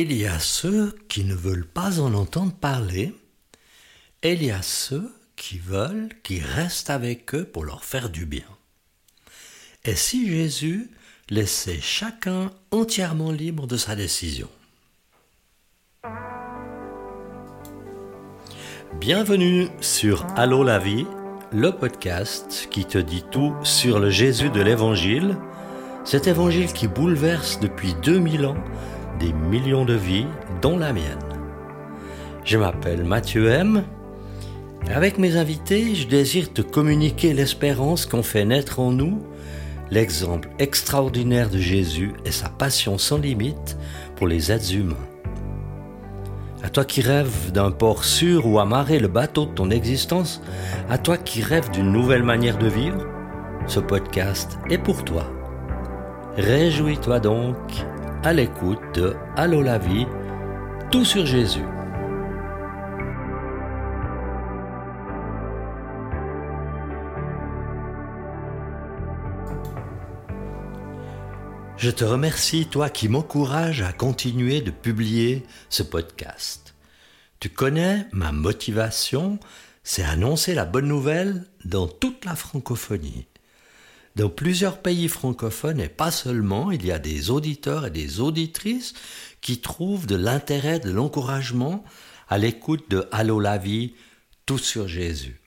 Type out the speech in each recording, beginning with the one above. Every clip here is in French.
Il y a ceux qui ne veulent pas en entendre parler, il y a ceux qui veulent qu'ils restent avec eux pour leur faire du bien. Et si Jésus laissait chacun entièrement libre de sa décision? Bienvenue sur Allô la vie, le podcast qui te dit tout sur le Jésus de l'Évangile, cet Évangile qui bouleverse depuis 2000 ans des millions de vies, dont la mienne. Je m'appelle Mathieu M. Avec mes invités, je désire te communiquer l'espérance qu'on fait naître en nous, l'exemple extraordinaire de Jésus et sa passion sans limite pour les êtres humains. À toi qui rêves d'un port sûr où amarrer le bateau de ton existence, à toi qui rêves d'une nouvelle manière de vivre, ce podcast est pour toi. Réjouis-toi donc à l'écoute de Allô la vie, tout sur Jésus. Je te remercie, toi qui m'encourage à continuer de publier ce podcast. Tu connais ma motivation, c'est annoncer la bonne nouvelle dans toute la francophonie. Dans plusieurs pays francophones, et pas seulement, il y a des auditeurs et des auditrices qui trouvent de l'intérêt, de l'encouragement à l'écoute de Allô la vie, tout sur Jésus.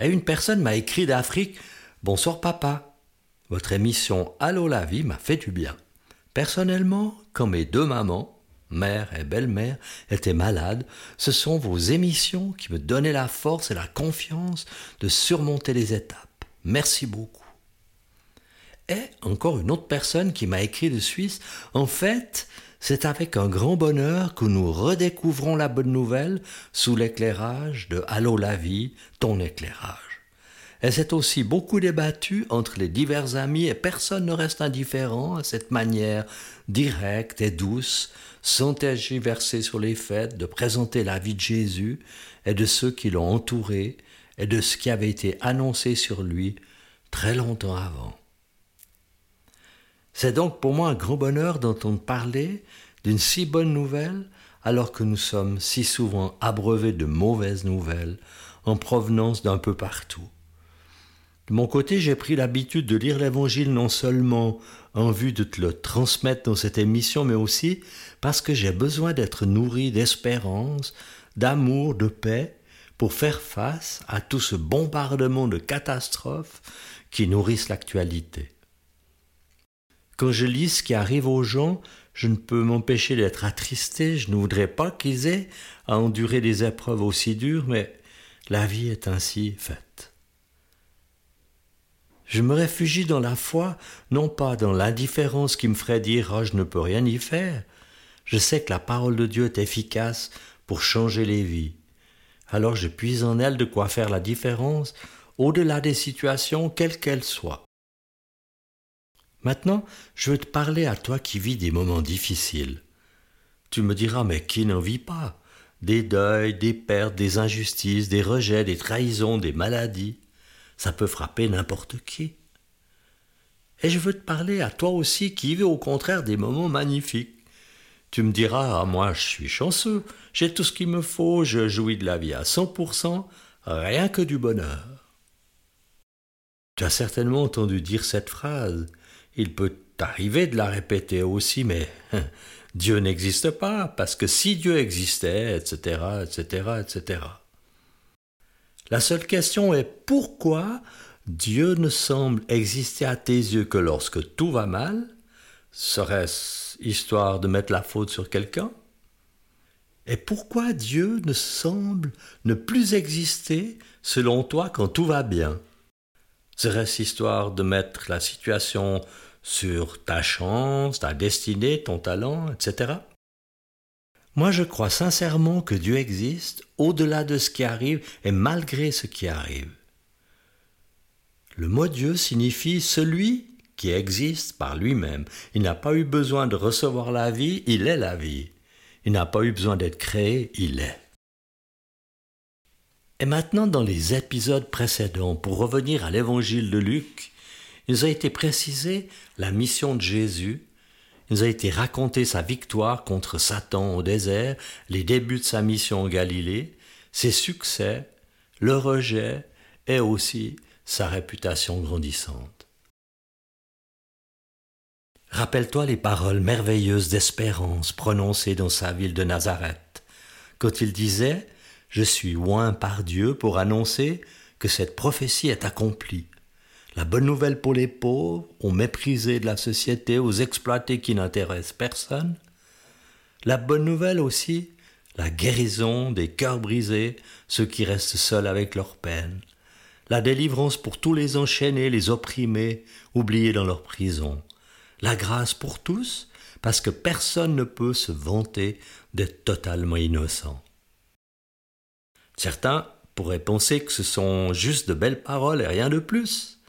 Et une personne m'a écrit d'Afrique Bonsoir papa, votre émission Allô la vie m'a fait du bien. Personnellement, quand mes deux mamans, mère et belle-mère, étaient malades, ce sont vos émissions qui me donnaient la force et la confiance de surmonter les étapes. Merci beaucoup. Et encore une autre personne qui m'a écrit de Suisse, en fait, c'est avec un grand bonheur que nous redécouvrons la bonne nouvelle sous l'éclairage de Allô la vie, ton éclairage. Et c'est aussi beaucoup débattu entre les divers amis et personne ne reste indifférent à cette manière directe et douce, sans tergiverser sur les faits, de présenter la vie de Jésus et de ceux qui l'ont entouré et de ce qui avait été annoncé sur lui très longtemps avant. C'est donc pour moi un grand bonheur d'entendre parler d'une si bonne nouvelle alors que nous sommes si souvent abreuvés de mauvaises nouvelles en provenance d'un peu partout. De mon côté, j'ai pris l'habitude de lire l'Évangile non seulement en vue de te le transmettre dans cette émission, mais aussi parce que j'ai besoin d'être nourri d'espérance, d'amour, de paix, pour faire face à tout ce bombardement de catastrophes qui nourrissent l'actualité. Quand je lis ce qui arrive aux gens, je ne peux m'empêcher d'être attristé, je ne voudrais pas qu'ils aient à endurer des épreuves aussi dures, mais la vie est ainsi faite. Je me réfugie dans la foi, non pas dans l'indifférence qui me ferait dire oh, je ne peux rien y faire. Je sais que la parole de Dieu est efficace pour changer les vies. Alors je puise en elle de quoi faire la différence au-delà des situations, quelles qu'elles soient. Maintenant, je veux te parler à toi qui vis des moments difficiles. Tu me diras, mais qui n'en vit pas? Des deuils, des pertes, des injustices, des rejets, des trahisons, des maladies. Ça peut frapper n'importe qui. Et je veux te parler à toi aussi qui vis au contraire des moments magnifiques. Tu me diras, ah, moi je suis chanceux, j'ai tout ce qu'il me faut, je jouis de la vie à 100%, rien que du bonheur. Tu as certainement entendu dire cette phrase, il peut arriver de la répéter aussi, mais Dieu n'existe pas, parce que si Dieu existait, etc., etc., etc. La seule question est pourquoi Dieu ne semble exister à tes yeux que lorsque tout va mal? Serait-ce histoire de mettre la faute sur quelqu'un? Et pourquoi Dieu ne semble ne plus exister selon toi quand tout va bien? Serait-ce histoire de mettre la situation sur ta chance, ta destinée, ton talent, etc. Moi, je crois sincèrement que Dieu existe au-delà de ce qui arrive et malgré ce qui arrive. Le mot Dieu signifie celui qui existe par lui-même. Il n'a pas eu besoin de recevoir la vie, il est la vie. Il n'a pas eu besoin d'être créé, il est. Et maintenant, dans les épisodes précédents, pour revenir à l'évangile de Luc, il nous a été précisé la mission de Jésus il nous a été raconté sa victoire contre Satan au désert, les débuts de sa mission en Galilée, ses succès, le rejet et aussi sa réputation grandissante. Rappelle-toi les paroles merveilleuses d'espérance prononcées dans sa ville de Nazareth, quand il disait Je suis loin par Dieu pour annoncer que cette prophétie est accomplie. La bonne nouvelle pour les pauvres, aux méprisés de la société, aux exploités qui n'intéressent personne. La bonne nouvelle aussi, la guérison des cœurs brisés, ceux qui restent seuls avec leur peine. La délivrance pour tous les enchaînés, les opprimés, oubliés dans leur prison. La grâce pour tous, parce que personne ne peut se vanter d'être totalement innocent. Certains pourraient penser que ce sont juste de belles paroles et rien de plus.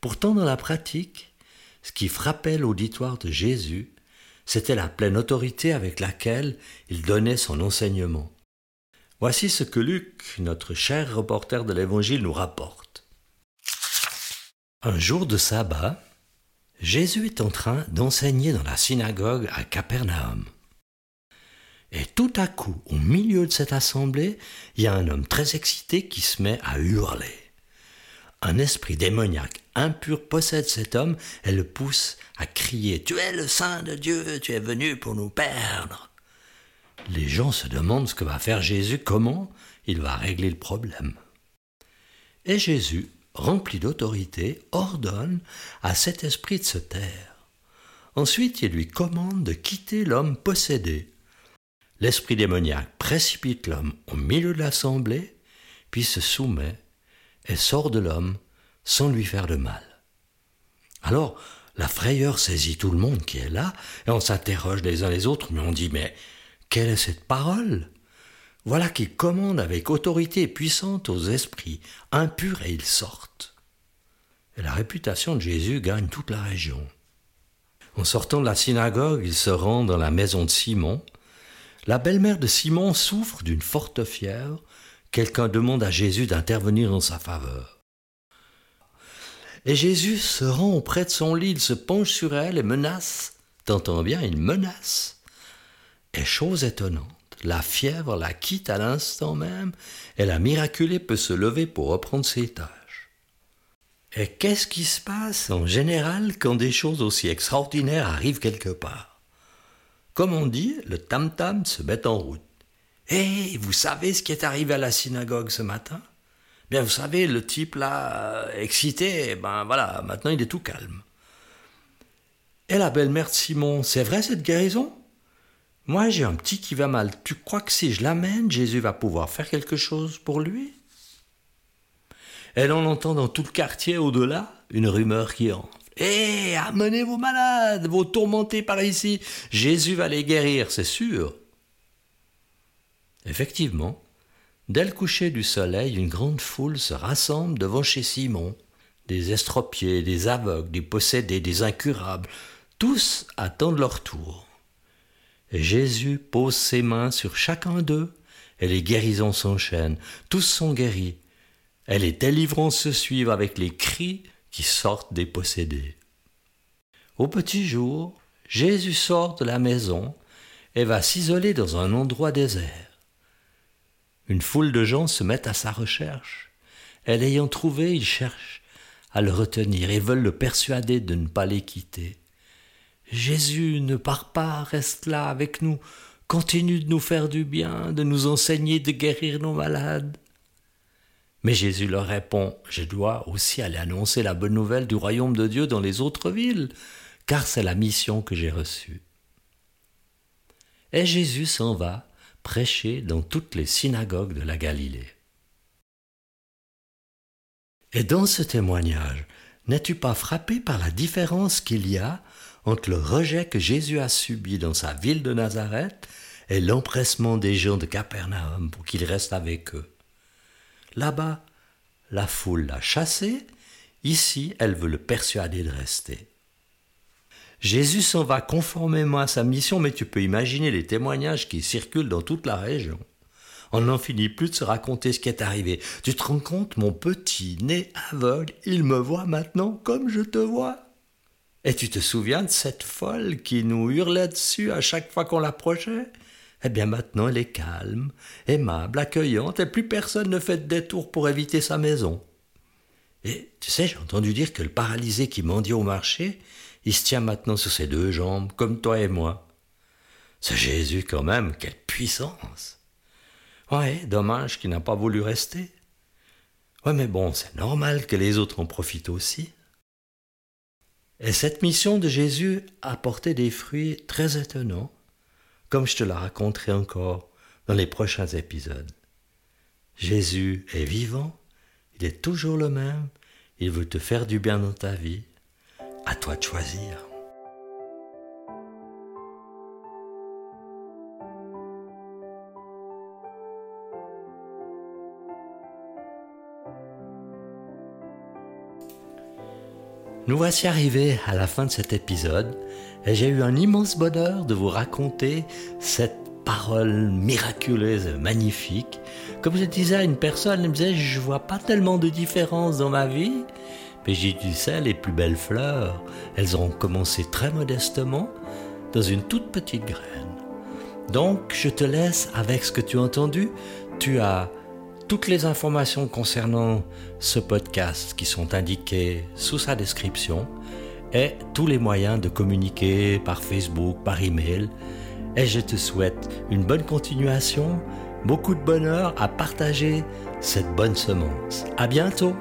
Pourtant, dans la pratique, ce qui frappait l'auditoire de Jésus, c'était la pleine autorité avec laquelle il donnait son enseignement. Voici ce que Luc, notre cher reporter de l'Évangile, nous rapporte. Un jour de sabbat, Jésus est en train d'enseigner dans la synagogue à Capernaum. Et tout à coup, au milieu de cette assemblée, il y a un homme très excité qui se met à hurler. Un esprit démoniaque impur possède cet homme et le pousse à crier Tu es le Saint de Dieu, tu es venu pour nous perdre. Les gens se demandent ce que va faire Jésus, comment il va régler le problème. Et Jésus, rempli d'autorité, ordonne à cet esprit de se taire. Ensuite, il lui commande de quitter l'homme possédé. L'esprit démoniaque précipite l'homme au milieu de l'assemblée, puis se soumet et sort de l'homme sans lui faire de mal. Alors, la frayeur saisit tout le monde qui est là, et on s'interroge les uns les autres, mais on dit, mais quelle est cette parole? Voilà qui commande avec autorité puissante aux esprits impurs et ils sortent. Et la réputation de Jésus gagne toute la région. En sortant de la synagogue, il se rend dans la maison de Simon. La belle-mère de Simon souffre d'une forte fièvre quelqu'un demande à Jésus d'intervenir en sa faveur. Et Jésus se rend auprès de son lit, il se penche sur elle et menace. T'entends bien, il menace. Et chose étonnante, la fièvre la quitte à l'instant même, et la miraculée peut se lever pour reprendre ses tâches. Et qu'est-ce qui se passe en général quand des choses aussi extraordinaires arrivent quelque part? Comme on dit, le tam-tam se met en route. Et vous savez ce qui est arrivé à la synagogue ce matin? Bien, vous savez, le type là, excité, ben voilà, maintenant il est tout calme. Et la belle-mère de Simon, c'est vrai cette guérison? Moi j'ai un petit qui va mal. Tu crois que si je l'amène, Jésus va pouvoir faire quelque chose pour lui? Et l'on entend dans tout le quartier au-delà une rumeur qui enfle. Hé, amenez vos malades, vos tourmentés par ici. Jésus va les guérir, c'est sûr. Effectivement, dès le coucher du soleil, une grande foule se rassemble devant chez Simon. Des estropiés, des aveugles, des possédés, des incurables, tous attendent leur tour. Et Jésus pose ses mains sur chacun d'eux, et les guérisons s'enchaînent. Tous sont guéris, et les délivrances se suivent avec les cris qui sortent des possédés. Au petit jour, Jésus sort de la maison et va s'isoler dans un endroit désert. Une foule de gens se mettent à sa recherche. Et l'ayant trouvé, ils cherchent à le retenir et veulent le persuader de ne pas les quitter. Jésus, ne pars pas, reste là avec nous, continue de nous faire du bien, de nous enseigner de guérir nos malades. Mais Jésus leur répond, je dois aussi aller annoncer la bonne nouvelle du royaume de Dieu dans les autres villes, car c'est la mission que j'ai reçue. Et Jésus s'en va, prêcher dans toutes les synagogues de la Galilée. Et dans ce témoignage, n'es-tu pas frappé par la différence qu'il y a entre le rejet que Jésus a subi dans sa ville de Nazareth et l'empressement des gens de Capernaum pour qu'il reste avec eux? Là-bas, la foule l'a chassé, ici, elle veut le persuader de rester. Jésus s'en va conformément à sa mission, mais tu peux imaginer les témoignages qui circulent dans toute la région. On n'en finit plus de se raconter ce qui est arrivé. Tu te rends compte, mon petit né aveugle, il me voit maintenant comme je te vois. Et tu te souviens de cette folle qui nous hurlait dessus à chaque fois qu'on l'approchait? Eh bien maintenant elle est calme, aimable, accueillante, et plus personne ne fait de détour pour éviter sa maison. Et tu sais, j'ai entendu dire que le paralysé qui mendiait au marché, il se tient maintenant sur ses deux jambes, comme toi et moi. C'est Jésus quand même, quelle puissance. Ouais, dommage qu'il n'a pas voulu rester. Ouais, mais bon, c'est normal que les autres en profitent aussi. Et cette mission de Jésus a porté des fruits très étonnants, comme je te la raconterai encore dans les prochains épisodes. Jésus est vivant, il est toujours le même, il veut te faire du bien dans ta vie. À toi de choisir. Nous voici arrivés à la fin de cet épisode et j'ai eu un immense bonheur de vous raconter cette parole miraculeuse, magnifique. Comme je disais à une personne, elle me disait Je vois pas tellement de différence dans ma vie. Mais j'ai dit ça, les plus belles fleurs, elles ont commencé très modestement dans une toute petite graine. Donc, je te laisse avec ce que tu as entendu. Tu as toutes les informations concernant ce podcast qui sont indiquées sous sa description et tous les moyens de communiquer par Facebook, par email. Et je te souhaite une bonne continuation, beaucoup de bonheur à partager cette bonne semence. À bientôt!